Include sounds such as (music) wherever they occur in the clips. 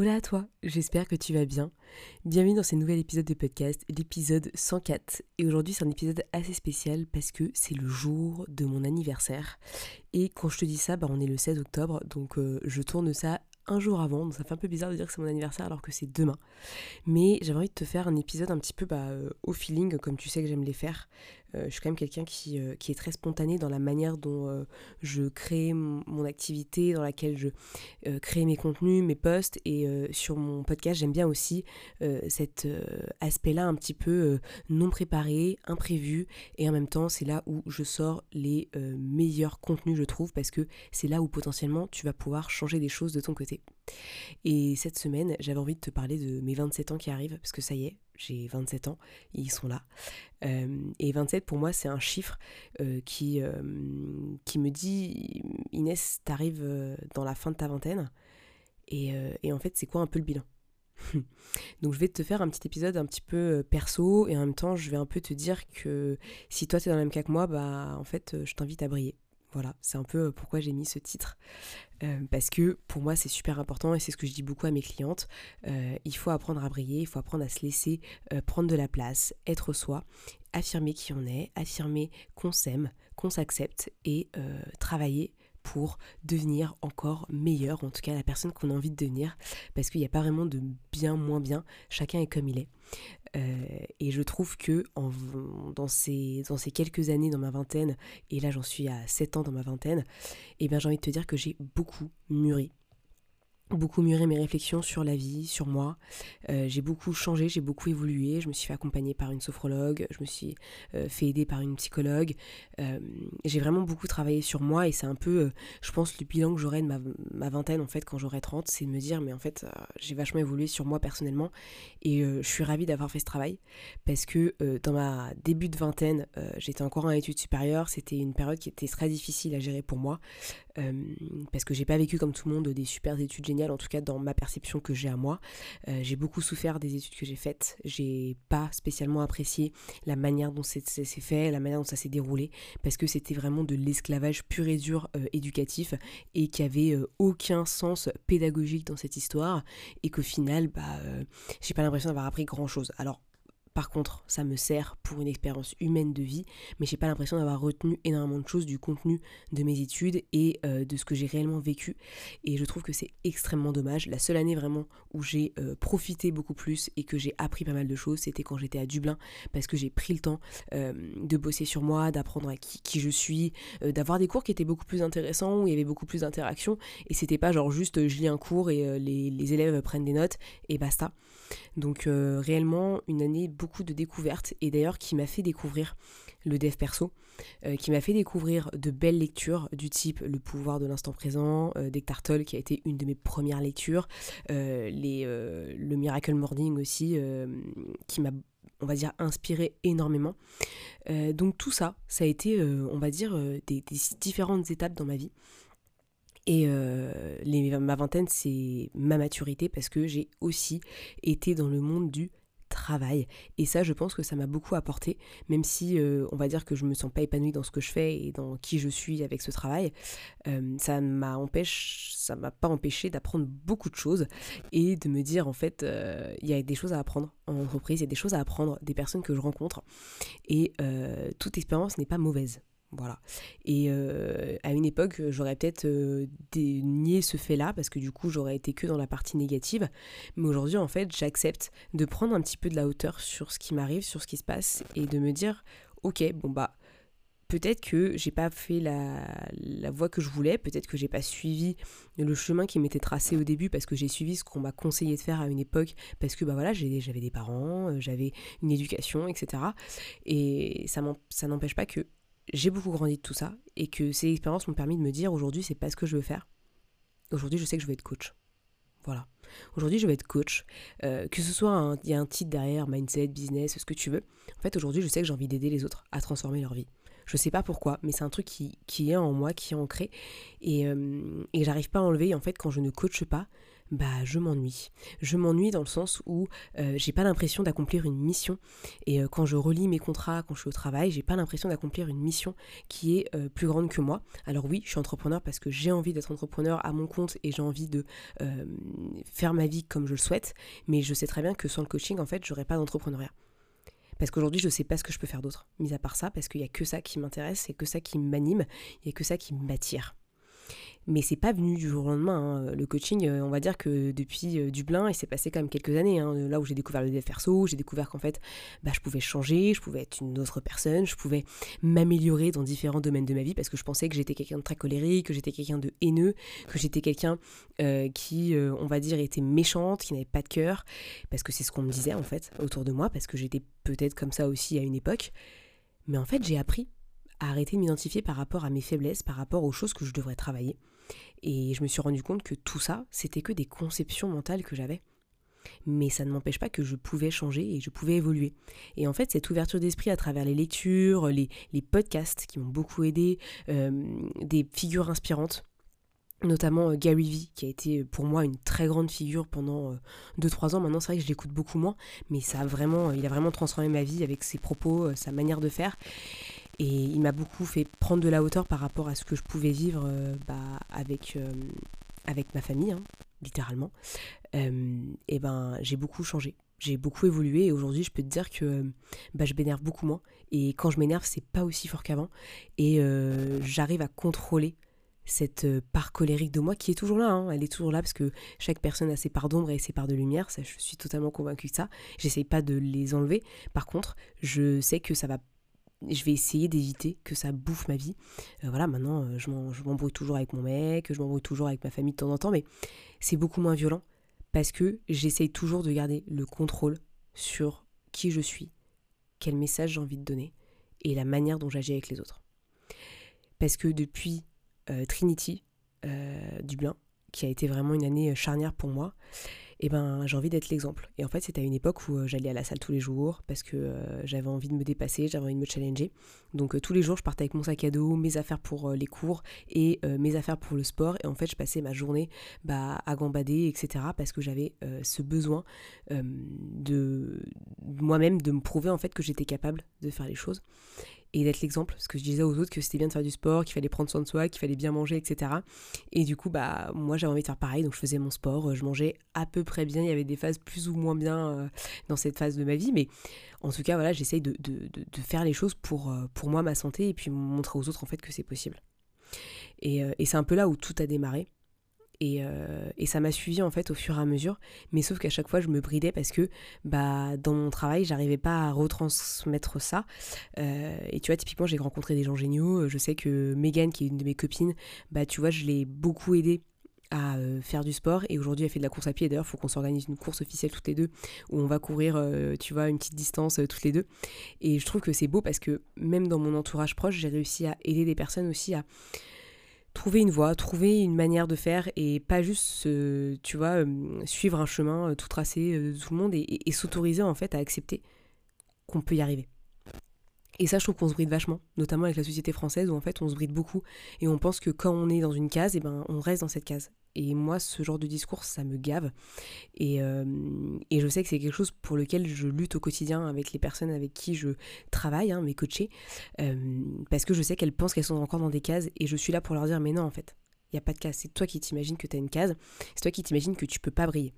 Hola à toi, j'espère que tu vas bien. Bienvenue dans ce nouvel épisode de podcast, l'épisode 104. Et aujourd'hui c'est un épisode assez spécial parce que c'est le jour de mon anniversaire. Et quand je te dis ça, bah, on est le 16 octobre, donc euh, je tourne ça un jour avant, donc ça fait un peu bizarre de dire que c'est mon anniversaire alors que c'est demain. Mais j'avais envie de te faire un épisode un petit peu bah, euh, au feeling, comme tu sais que j'aime les faire. Euh, je suis quand même quelqu'un qui, euh, qui, est très spontané dans la manière dont je crée mon activité, dans laquelle je crée mes contenus, mes posts. Et sur mon podcast, j'aime bien aussi cet aspect-là un petit peu non préparé, imprévu. Et en même temps, c'est là où je sors les meilleurs contenus, je trouve, parce que c'est là où potentiellement tu vas pouvoir changer des choses de ton côté. Et cette semaine, j'avais envie de te parler de mes 27 ans qui arrivent, parce que ça y est, j'ai 27 ans, ils sont là. Euh, et 27 pour moi c'est un chiffre euh, qui, euh, qui me dit Inès, t'arrives dans la fin de ta vingtaine, et, et en fait c'est quoi un peu le bilan? (laughs) Donc je vais te faire un petit épisode un petit peu perso et en même temps je vais un peu te dire que si toi tu es dans le même cas que moi, bah en fait je t'invite à briller. Voilà, c'est un peu pourquoi j'ai mis ce titre. Euh, parce que pour moi c'est super important et c'est ce que je dis beaucoup à mes clientes. Euh, il faut apprendre à briller, il faut apprendre à se laisser euh, prendre de la place, être soi, affirmer qui on est, affirmer qu'on s'aime, qu'on s'accepte et travailler pour devenir encore meilleur, en tout cas la personne qu'on a envie de devenir, parce qu'il n'y a pas vraiment de bien, moins bien, chacun est comme il est. Euh, et je trouve que en, dans, ces, dans ces quelques années dans ma vingtaine, et là j'en suis à 7 ans dans ma vingtaine, et eh bien j'ai envie de te dire que j'ai beaucoup mûri beaucoup mûri mes réflexions sur la vie, sur moi. Euh, j'ai beaucoup changé, j'ai beaucoup évolué. Je me suis fait accompagner par une sophrologue, je me suis euh, fait aider par une psychologue. Euh, j'ai vraiment beaucoup travaillé sur moi et c'est un peu, je pense, le bilan que j'aurai de ma, vingtaine en fait quand j'aurai 30, c'est de me dire mais en fait j'ai vachement évolué sur moi personnellement et je suis ravie d'avoir fait ce travail parce que dans ma début de vingtaine, j'étais encore en études supérieures, c'était une période qui était très difficile à gérer pour moi parce que j'ai pas vécu comme tout le monde des super études géniales en tout cas dans ma perception que j'ai à moi. Euh, j'ai beaucoup souffert des études que j'ai faites. J'ai pas spécialement apprécié la manière dont c'est fait, la manière dont ça s'est déroulé, parce que c'était vraiment de l'esclavage pur et dur euh, éducatif et qui avait euh, aucun sens pédagogique dans cette histoire et qu'au final, bah, j'ai pas l'impression d'avoir appris grand chose. Alors par contre, ça me sert pour une expérience humaine de vie, mais j'ai pas l'impression d'avoir retenu énormément de choses du contenu de mes études et euh, de ce que j'ai réellement vécu. Et je trouve que c'est extrêmement dommage. La seule année vraiment où j'ai euh, profité beaucoup plus et que j'ai appris pas mal de choses, c'était quand j'étais à Dublin, parce que j'ai pris le temps euh, de bosser sur moi, d'apprendre à qui, je suis, d'avoir des cours qui étaient beaucoup plus intéressants, où il y avait beaucoup plus d'interactions, et c'était pas genre juste je lis un cours et les, les, élèves prennent des notes et basta. Donc réellement une année beaucoup de découvertes et d'ailleurs qui m'a fait découvrir le dev perso, euh, qui m'a fait découvrir de belles lectures du type Le pouvoir de l'instant présent, euh, qui a été une de mes premières lectures, euh, les, le Miracle Morning aussi qui m'a on va dire inspiré énormément. donc tout ça, ça a été, on va dire, des, différentes étapes dans ma vie. Et les, ma vingtaine, c'est ma maturité parce que j'ai aussi été dans le monde du travail. Et ça, je pense que ça m'a beaucoup apporté, même si euh, on va dire que je me sens pas épanouie dans ce que je fais et dans qui je suis avec ce travail. Euh, ça m'a empêché, ça m'a pas empêché d'apprendre beaucoup de choses et de me dire en fait, euh, il y a des choses à apprendre en entreprise, il y a des choses à apprendre des personnes que je rencontre et toute expérience n'est pas mauvaise. Voilà. Et euh, à une époque, j'aurais peut-être euh, dénié ce fait-là, parce que du coup, j'aurais été que dans la partie négative. Mais aujourd'hui, en fait, j'accepte de prendre un petit peu de la hauteur sur ce qui m'arrive, sur ce qui se passe, et de me dire, ok, bon bah, peut-être que j'ai pas fait la, la, voie que je voulais, peut-être que j'ai pas suivi le chemin qui m'était tracé au début parce que j'ai suivi ce qu'on m'a conseillé de faire à une époque parce que bah voilà j'avais des parents, euh, j'avais une éducation, etc. Et ça n'empêche pas que j'ai beaucoup grandi de tout ça et que ces expériences m'ont permis de me dire aujourd'hui c'est pas ce que je veux faire. Aujourd'hui je sais que je veux être coach. Voilà. Aujourd'hui, je vais être coach. Euh, que ce soit, il y a un titre derrière, mindset, business, ce que tu veux. En fait, aujourd'hui, je sais que j'ai envie d'aider les autres à transformer leur vie. Je sais pas pourquoi, mais c'est un truc qui, est en moi, qui est ancré. Et, euh, j'arrive pas à enlever. Et en fait, quand je ne coache pas, bah je m'ennuie. Je m'ennuie dans le sens où euh, j'ai pas l'impression d'accomplir une mission. Et euh, quand je relis mes contrats, quand je suis au travail, j'ai pas l'impression d'accomplir une mission qui est euh, plus grande que moi. Alors oui, je suis entrepreneur parce que j'ai envie d'être entrepreneur à mon compte et j'ai envie de faire ma vie comme je le souhaite. Mais je sais très bien que sans le coaching, en fait, j'aurais pas d'entrepreneuriat. Parce qu'aujourd'hui, je sais pas ce que je peux faire d'autre, mis à part ça, parce qu'il y a que ça qui m'intéresse, c'est que ça qui m'anime, il y a que ça qui m'attire mais c'est pas venu du jour au lendemain. Hein. Le coaching, euh, on va dire que depuis euh, Dublin, il s'est passé quand même quelques années. Hein. Là où j'ai découvert le dev perso, j'ai découvert qu'en fait, bah, je pouvais changer, je pouvais être une autre personne, je pouvais m'améliorer dans différents domaines de ma vie parce que je pensais que j'étais quelqu'un de très colérique, que j'étais quelqu'un de haineux, que j'étais quelqu'un euh, qui, on va dire, était méchante, qui n'avait pas de cœur, parce que c'est ce qu'on me disait en fait autour de moi, parce que j'étais peut-être comme ça aussi à une époque. Mais en fait, j'ai appris à arrêter de m'identifier par rapport à mes faiblesses, par rapport aux choses que je devrais travailler. Et je me suis rendu compte que tout ça, c'était que des conceptions mentales que j'avais. Mais ça ne m'empêche pas que je pouvais changer et je pouvais évoluer. Et en fait, cette ouverture d'esprit à travers les lectures, les, podcasts qui m'ont beaucoup aidé, euh, des figures inspirantes, notamment euh, Gary Vee, qui a été pour moi une très grande figure pendant 2-3 euh, ans. Maintenant, c'est vrai que je l'écoute beaucoup moins, mais ça a vraiment, il a vraiment transformé ma vie avec ses propos, sa manière de faire. Et il m'a beaucoup fait prendre de la hauteur par rapport à ce que je pouvais vivre euh, bah, avec, euh, avec ma famille, hein, littéralement. Euh, et ben j'ai beaucoup changé. J'ai beaucoup évolué et aujourd'hui je peux te dire que bah, je m'énerve beaucoup moins. Et quand je m'énerve, c'est pas aussi fort qu'avant. Et j'arrive à contrôler cette part colérique de moi qui est toujours là. Hein. Elle est toujours là parce que chaque personne a ses parts d'ombre et ses parts de lumière. Ça, je suis totalement convaincue de ça. J'essaye pas de les enlever. Par contre, je sais que ça va je vais essayer d'éviter que ça bouffe ma vie. Euh, voilà, maintenant, euh, je m'embrouille toujours avec mon mec, je m'embrouille toujours avec ma famille de temps en temps, mais c'est beaucoup moins violent parce que j'essaye toujours de garder le contrôle sur qui je suis, quel message j'ai envie de donner et la manière dont j'agis avec les autres. Parce que depuis euh, Trinity, Dublin, qui a été vraiment une année charnière pour moi, et eh ben j'ai envie d'être l'exemple. Et en fait, c'était à une époque où euh, j'allais à la salle tous les jours parce que euh, j'avais envie de me dépasser, j'avais envie de me challenger. Donc euh, tous les jours, je partais avec mon sac à dos, mes affaires pour les cours et mes affaires pour le sport. Et en fait, je passais ma journée bah, à gambader, etc. parce que j'avais ce besoin de moi-même de me prouver en fait que j'étais capable de faire les choses et d'être l'exemple, parce que je disais aux autres que c'était bien de faire du sport, qu'il fallait prendre soin de soi, qu'il fallait bien manger, etc. Et du coup, bah moi j'avais envie de faire pareil, donc je faisais mon sport, je mangeais à peu près bien, il y avait des phases plus ou moins bien euh, dans cette phase de ma vie, mais en tout cas voilà, j'essaye de, de, de, faire les choses pour, euh, pour moi, ma santé, et puis montrer aux autres en fait que c'est possible. Et, euh, et c'est un peu là où tout a démarré. Euh, et, ça m'a suivi en fait au fur et à mesure, mais sauf qu'à chaque fois je me bridais parce que bah, dans mon travail j'arrivais pas à retransmettre ça. Euh, et tu vois, typiquement j'ai rencontré des gens géniaux. Je sais que Megan, qui est une de mes copines, bah tu vois, je l'ai beaucoup aidée à euh, faire du sport et aujourd'hui elle fait de la course à pied d'ailleurs il faut qu'on s'organise une course officielle toutes les deux où on va courir tu vois une petite distance toutes les deux et je trouve que c'est beau parce que même dans mon entourage proche j'ai réussi à aider des personnes aussi à trouver une voie, trouver une manière de faire et pas juste, tu vois, euh, suivre un chemin euh, tout tracé de tout le monde et, s'autoriser en fait à accepter qu'on peut y arriver. Et ça, je trouve qu'on se bride vachement, notamment avec la société française où en fait on se bride beaucoup et on pense que quand on est dans une case, et eh ben on reste dans cette case. Et moi, ce genre de discours, ça me gave. Et, euh, et je sais que c'est quelque chose pour lequel je lutte au quotidien avec les personnes avec qui je travaille, hein, mes coachés, euh, parce que je sais qu'elles pensent qu'elles sont encore dans des cases et je suis là pour leur dire mais non en fait, il n'y a pas de case. C'est toi qui t'imagines que tu as une case, c'est toi qui t'imagines que tu peux pas briller.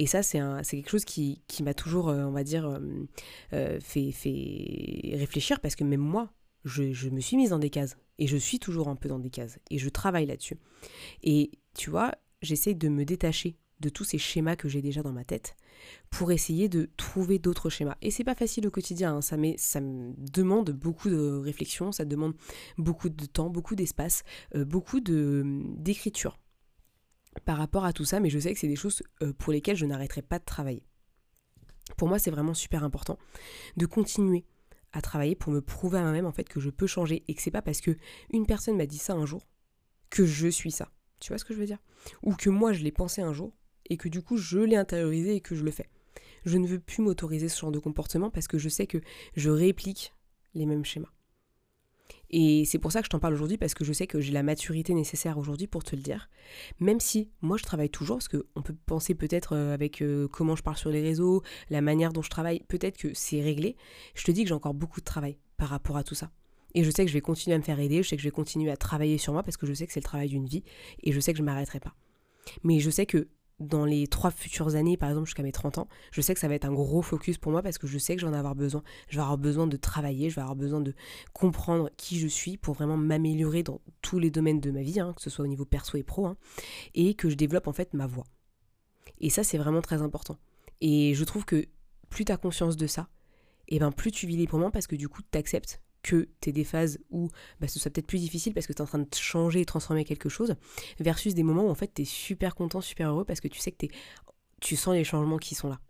Et ça, c'est quelque chose qui, qui m'a toujours, euh, on va dire, fait, fait réfléchir parce que même moi, je, je, me suis mise dans des cases. Et je suis toujours un peu dans des cases. Et je travaille là-dessus. Et tu vois, j'essaie de me détacher de tous ces schémas que j'ai déjà dans ma tête pour essayer de trouver d'autres schémas. Et c'est pas facile au quotidien, hein. ça, demande beaucoup de réflexion, ça demande beaucoup de temps, beaucoup d'espace, euh, beaucoup d'écriture par rapport à tout ça, mais je sais que c'est des choses euh, pour lesquelles je n'arrêterai pas de travailler. Pour moi, c'est vraiment super important de continuer à travailler pour me prouver à moi-même en fait que je peux changer et que c'est pas parce que une personne m'a dit ça un jour que je suis ça. Tu vois ce que je veux dire? Ou que moi je l'ai pensé un jour et que du coup je l'ai intériorisé et que je le fais. Je ne veux plus m'autoriser ce genre de comportement parce que je sais que je réplique les mêmes schémas. Et c'est pour ça que je t'en parle aujourd'hui, parce que je sais que j'ai la maturité nécessaire aujourd'hui pour te le dire. Même si moi je travaille toujours, parce qu'on peut penser peut-être euh, avec euh, comment je parle sur les réseaux, la manière dont je travaille, peut-être que c'est réglé. Je te dis que j'ai encore beaucoup de travail par rapport à tout ça. Et je sais que je vais continuer à me faire aider, je sais que je vais continuer à travailler sur moi parce que je sais que c'est le travail d'une vie et je sais que je ne m'arrêterai pas. Mais je sais que dans les trois futures années, par exemple jusqu'à mes 30 ans, je sais que ça va être un gros focus pour moi parce que je sais que je vais en avoir besoin. Je vais avoir besoin de travailler, je vais avoir besoin de comprendre qui je suis pour vraiment m'améliorer dans tous les domaines de ma vie, hein, que ce soit au niveau perso et pro, hein, et que je développe en fait ma voix. Et ça, c'est vraiment très important. Et je trouve que plus tu as conscience de ça, et ben plus tu vis librement parce que du coup, tu acceptes que tu es des phases où bah, ce soit peut-être plus difficile parce que tu es en train de changer et transformer quelque chose, versus des moments où en fait tu es super content, super heureux parce que tu sais que tu sens les changements qui sont là.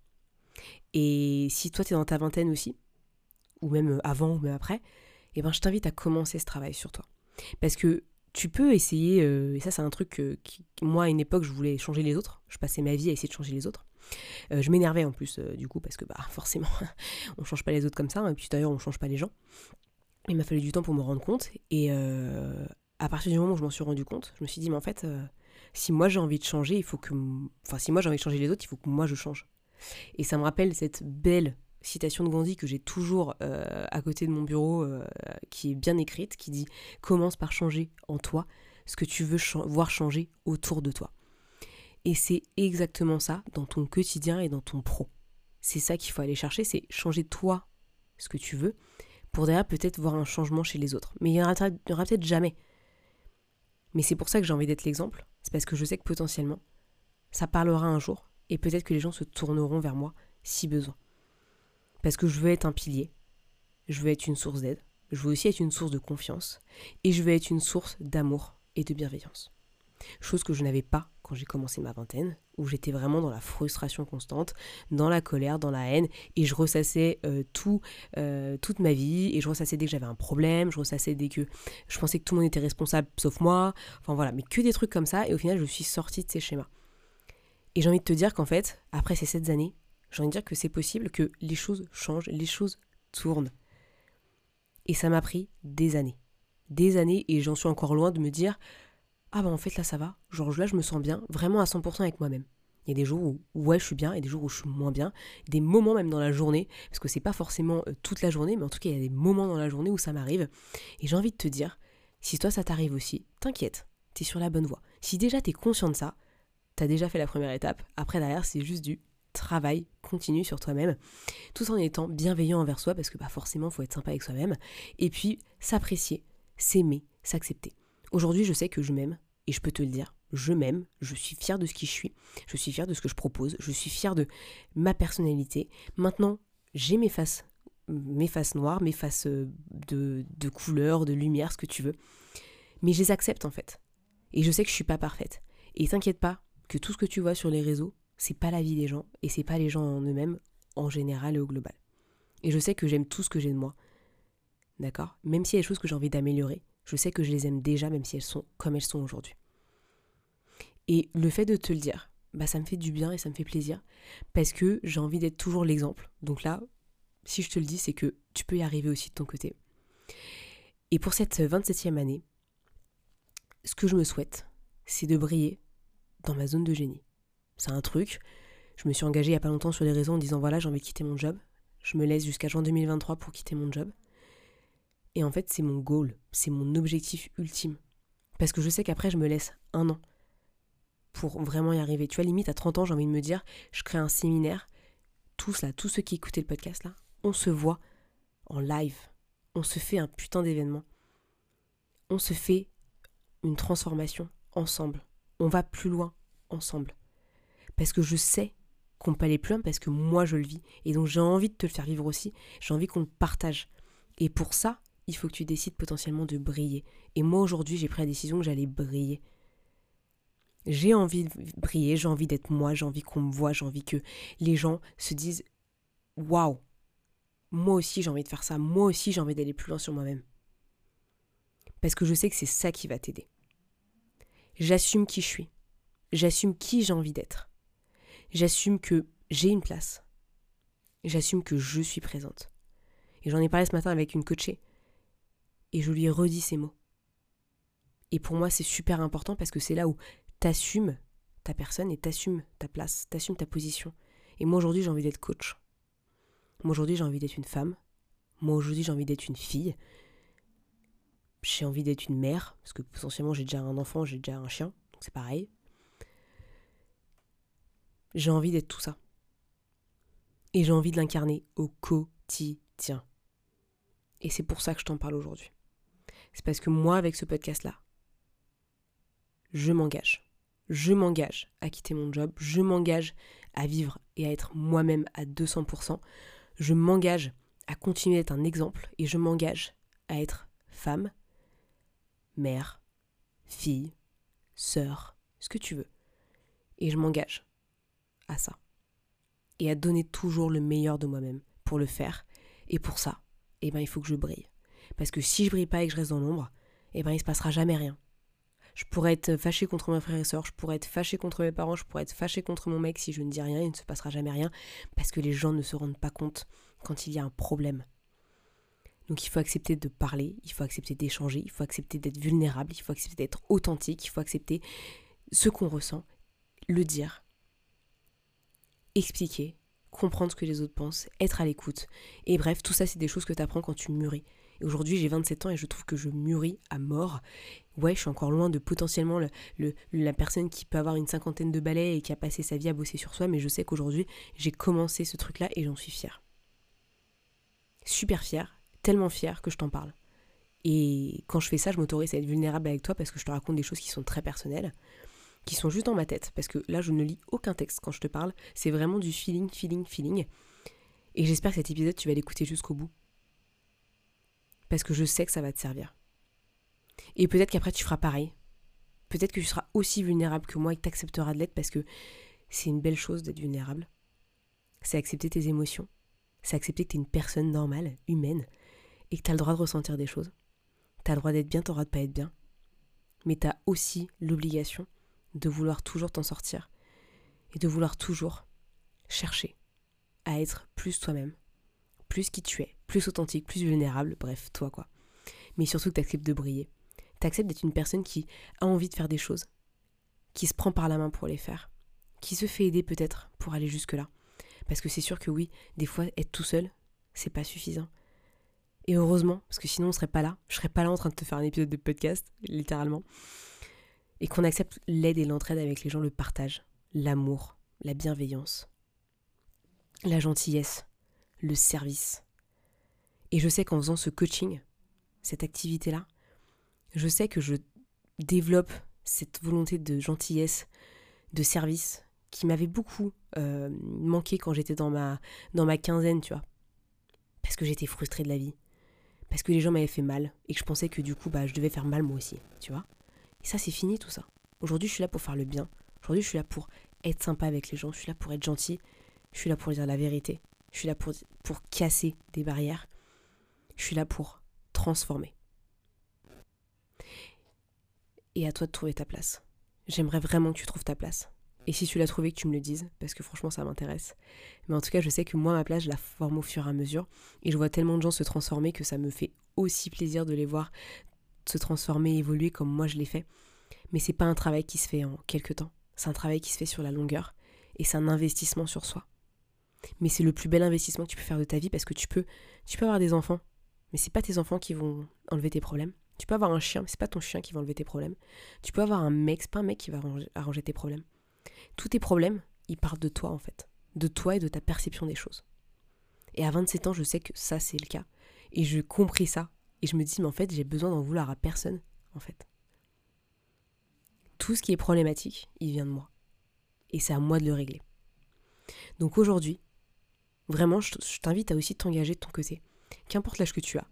Et si toi tu es dans ta vingtaine aussi, ou même euh, avant ou même après, eh ben, je t'invite à commencer ce travail sur toi. Parce que tu peux essayer, euh, et ça c'est un truc qui, moi à une époque je voulais changer les autres, je passais ma vie à essayer de changer les autres. Euh, je m'énervais en plus du coup parce que bah (laughs) forcément on change pas les autres comme ça, et puis d'ailleurs on change pas les gens. Il m'a fallu du temps pour me rendre compte. Et euh, à partir du moment où je m'en suis rendu compte, je me suis dit, mais en fait, euh, si moi j'ai envie de changer, il faut que. Enfin, si moi j'ai envie de changer les autres, il faut que moi je change. Et ça me rappelle cette belle citation de Gandhi que j'ai toujours euh, à côté de mon bureau, qui est bien écrite, qui dit Commence par changer en toi ce que tu veux voir changer autour de toi. Et c'est exactement ça dans ton quotidien et dans ton pro. C'est ça qu'il faut aller chercher, c'est changer toi ce que tu veux pour derrière peut-être voir un changement chez les autres. Mais il n'y aura, aura peut-être jamais. Mais c'est pour ça que j'ai envie d'être l'exemple. C'est parce que je sais que potentiellement, ça parlera un jour et peut-être que les gens se tourneront vers moi si besoin. Parce que je veux être un pilier, je veux être une source d'aide, je veux aussi être une source de confiance et je veux être une source d'amour et de bienveillance. Chose que je n'avais pas quand j'ai commencé ma vingtaine, où j'étais vraiment dans la frustration constante, dans la colère, dans la haine, et je ressassais euh, tout, euh, toute ma vie, et je ressassais dès que j'avais un problème, je ressassais dès que je pensais que tout le monde était responsable sauf moi, enfin voilà, mais que des trucs comme ça, et au final je suis sortie de ces schémas. Et j'ai envie de te dire qu'en fait, après ces sept années, j'ai envie de dire que c'est possible que les choses changent, les choses tournent. Et ça m'a pris des années. Des années, et j'en suis encore loin de me dire, ah bah en fait là ça va, genre là je me sens bien, vraiment à 100% avec moi-même. Il y a des jours où ouais je suis bien et des jours où je suis moins bien, des moments même dans la journée, parce que c'est pas forcément euh, toute la journée, mais en tout cas il y a des moments dans la journée où ça m'arrive. Et j'ai envie de te dire, si toi ça t'arrive aussi, t'inquiète, t'es sur la bonne voie. Si déjà t'es conscient de ça, t'as déjà fait la première étape, après derrière c'est juste du travail continu sur toi-même, tout en étant bienveillant envers soi, parce que bah forcément faut être sympa avec soi-même, et puis s'apprécier, s'aimer, s'accepter. Aujourd'hui, je sais que je m'aime, et je peux te le dire, je m'aime, je suis fière de ce qui je suis, je suis fière de ce que je propose, je suis fière de ma personnalité. Maintenant, j'ai mes faces, mes faces noires, mes faces euh, de, de couleur, de lumière, ce que tu veux. Mais je les accepte en fait. Et je sais que je suis pas parfaite. Et t'inquiète pas que tout ce que tu vois sur les réseaux, c'est pas la vie des gens, et c'est pas les gens en eux-mêmes, en général et au global. Et je sais que j'aime tout ce que j'ai de moi. D'accord? Même s'il y a des choses que j'ai envie d'améliorer, je sais que je les aime déjà, même si elles sont comme elles sont aujourd'hui. Et le fait de te le dire, bah ça me fait du bien et ça me fait plaisir, parce que j'ai envie d'être toujours l'exemple. Donc là, si je te le dis, c'est que tu peux y arriver aussi de ton côté. Et pour cette 27e année, ce que je me souhaite, c'est de briller dans ma zone de génie. C'est un truc. Je me suis engagée il n'y a pas longtemps sur les réseaux en disant voilà, j'ai envie de quitter mon job. Je me laisse jusqu'à juin 2023 pour quitter mon job. Et en fait, c'est mon goal, c'est mon objectif ultime. Parce que je sais qu'après, je me laisse un an pour vraiment y arriver. Tu vois, limite, à 30 ans, j'ai envie de me dire, je crée un séminaire. Tous là, tous ceux qui écoutaient le podcast là, on se voit en live. On se fait un putain d'événement. On se fait une transformation ensemble. On va plus loin ensemble. Parce que je sais qu'on peut aller plus loin parce que moi je le vis. Et donc j'ai envie de te le faire vivre aussi. J'ai envie qu'on le partage. Et pour ça, il faut que tu décides potentiellement de briller. Et moi aujourd'hui, j'ai pris la décision que j'allais briller. J'ai envie de briller, j'ai envie d'être moi, j'ai envie qu'on me voit, j'ai envie que les gens se disent waouh, moi aussi j'ai envie de faire ça, moi aussi j'ai envie d'aller plus loin sur moi-même. Parce que je sais que c'est ça qui va t'aider. J'assume qui je suis, j'assume qui j'ai envie d'être. J'assume que j'ai une place. J'assume que je suis présente. Et j'en ai parlé ce matin avec une coachée. Et je lui ai redit ces mots. Et pour moi, c'est super important parce que c'est là où t'assumes ta personne et t'assumes ta place, t'assumes ta position. Et moi aujourd'hui, j'ai envie d'être coach. Moi aujourd'hui, j'ai envie d'être une femme. Moi aujourd'hui, j'ai envie d'être une fille. J'ai envie d'être une mère, parce que potentiellement j'ai déjà un enfant, j'ai déjà un chien, donc c'est pareil. J'ai envie d'être tout ça. Et j'ai envie de l'incarner au quotidien. Et c'est pour ça que je t'en parle aujourd'hui. C'est parce que moi, avec ce podcast-là, je m'engage. Je m'engage à quitter mon job, je m'engage à vivre et à être moi-même à 200%. Je m'engage à continuer d'être un exemple et je m'engage à être femme, mère, fille, sœur, ce que tu veux. Et je m'engage à ça. Et à donner toujours le meilleur de moi-même pour le faire. Et pour ça, eh ben, il faut que je brille. Parce que si je brille pas et que je reste dans l'ombre, eh ben, il se passera jamais rien. Je pourrais être fâchée contre mes frères et sœurs, je pourrais être fâchée contre mes parents, je pourrais être fâchée contre mon mec si je ne dis rien, il ne se passera jamais rien, parce que les gens ne se rendent pas compte quand il y a un problème. Donc il faut accepter de parler, il faut accepter d'échanger, il faut accepter d'être vulnérable, il faut accepter d'être authentique, il faut accepter ce qu'on ressent, le dire, expliquer, comprendre ce que les autres pensent, être à l'écoute. Et bref, tout ça c'est des choses que tu apprends quand tu mûris. Aujourd'hui j'ai 27 ans et je trouve que je mûris à mort ouais, je suis encore loin de potentiellement le, la personne qui peut avoir une cinquantaine de balais et qui a passé sa vie à bosser sur soi, mais je sais qu'aujourd'hui, j'ai commencé ce truc-là et j'en suis fière. Super fière, tellement fière que je t'en parle. Et quand je fais ça, je m'autorise à être vulnérable avec toi parce que je te raconte des choses qui sont très personnelles, qui sont juste dans ma tête. Parce que là, je ne lis aucun texte quand je te parle. C'est vraiment du feeling, feeling, feeling. Et j'espère que cet épisode, tu vas l'écouter jusqu'au bout. Parce que je sais que ça va te servir. Et peut-être qu'après tu feras pareil. Peut-être que tu seras aussi vulnérable que moi et que tu accepteras de l'être parce que c'est une belle chose d'être vulnérable. C'est accepter tes émotions. C'est accepter que tu es une personne normale, humaine, et que tu as le droit de ressentir des choses. Tu as le droit d'être bien, tu le droit de pas être bien. Mais tu as aussi l'obligation de vouloir toujours t'en sortir et de vouloir toujours chercher à être plus toi-même, plus qui tu es, plus authentique, plus vulnérable, bref, toi quoi. Mais surtout que tu acceptes de briller T'acceptes d'être une personne qui a envie de faire des choses, qui se prend par la main pour les faire, qui se fait aider peut-être pour aller jusque-là. Parce que c'est sûr que oui, des fois, être tout seul, c'est pas suffisant. Et heureusement, parce que sinon on serait pas là, je serais pas là en train de te faire un épisode de podcast, littéralement. Et qu'on accepte l'aide et l'entraide avec les gens, le partage, l'amour, la bienveillance, la gentillesse, le service. Et je sais qu'en faisant ce coaching, cette activité-là, je sais que je développe cette volonté de gentillesse, de service, qui m'avait beaucoup euh, manqué quand j'étais dans ma, dans ma quinzaine, tu vois. Parce que j'étais frustrée de la vie. Parce que les gens m'avaient fait mal. Et que je pensais que du coup, bah, je devais faire mal moi aussi, tu vois. Et ça, c'est fini tout ça. Aujourd'hui, je suis là pour faire le bien. Aujourd'hui, je suis là pour être sympa avec les gens. Je suis là pour être gentil. Je suis là pour dire la vérité. Je suis là pour, pour casser des barrières. Je suis là pour transformer et à toi de trouver ta place. J'aimerais vraiment que tu trouves ta place. Et si tu l'as trouvé, que tu me le dises, parce que franchement, ça m'intéresse. Mais en tout cas, je sais que moi, ma place, je la forme au fur et à mesure. Et je vois tellement de gens se transformer que ça me fait aussi plaisir de les voir se transformer, évoluer comme moi je l'ai fait. Mais c'est pas un travail qui se fait en quelques temps. C'est un travail qui se fait sur la longueur. Et c'est un investissement sur soi. Mais c'est le plus bel investissement que tu peux faire de ta vie parce que tu peux, tu peux avoir des enfants. Mais c'est pas tes enfants qui vont enlever tes problèmes. Tu peux avoir un chien, mais c'est pas ton chien qui va enlever tes problèmes. Tu peux avoir un mec, c'est pas un mec qui va arranger, tes problèmes. Tous tes problèmes, ils partent de toi en fait. De toi et de ta perception des choses. Et à 27 ans, je sais que ça, c'est le cas. Et je compris ça. Et je me dis, mais en fait, j'ai besoin d'en vouloir à personne, en fait. Tout ce qui est problématique, il vient de moi. Et c'est à moi de le régler. Donc aujourd'hui, vraiment, je t'invite à aussi t'engager de ton côté. Qu'importe l'âge que tu as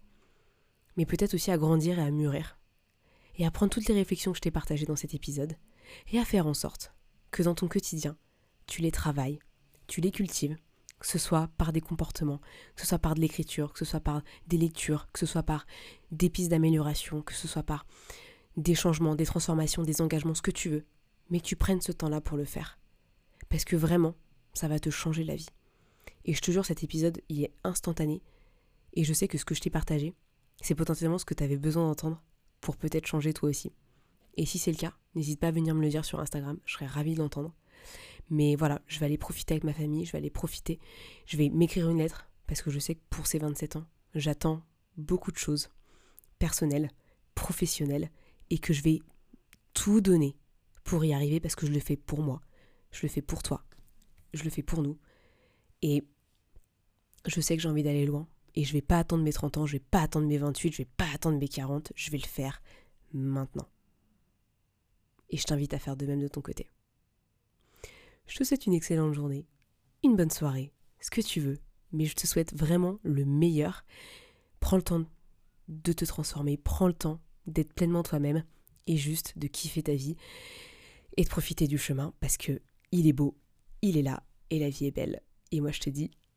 mais peut-être aussi à grandir et à mûrir, et à prendre toutes les réflexions que je t'ai partagées dans cet épisode, et à faire en sorte que dans ton quotidien, tu les travailles, tu les cultives, que ce soit par des comportements, que ce soit par de l'écriture, que ce soit par des lectures, que ce soit par des pistes d'amélioration, que ce soit par des changements, des transformations, des engagements, ce que tu veux, mais que tu prennes ce temps-là pour le faire. Parce que vraiment, ça va te changer la vie. Et je te jure, cet épisode, il est instantané. Et je sais que ce que je t'ai partagé, c'est potentiellement ce que tu avais besoin d'entendre pour peut-être changer toi aussi. Et si c'est le cas, n'hésite pas à venir me le dire sur Instagram, je serais ravie de l'entendre. Mais voilà, je vais aller profiter avec ma famille, je vais aller profiter, je vais m'écrire une lettre, parce que je sais que pour ces 27 ans, j'attends beaucoup de choses personnelles, professionnelles, et que je vais tout donner pour y arriver parce que je le fais pour moi, je le fais pour toi, je le fais pour nous. Et je sais que j'ai envie d'aller loin, et je vais pas attendre mes 30 ans, je vais pas attendre mes 28, je vais pas attendre mes 40, je vais le faire maintenant. Et je t'invite à faire de même de ton côté. Je te souhaite une excellente journée, une bonne soirée, ce que tu veux, mais je te souhaite vraiment le meilleur. Prends le temps de te transformer, prends le temps d'être pleinement toi-même et juste de kiffer ta vie et de profiter du chemin parce que il est beau, il est là et la vie est belle. Et moi je te dis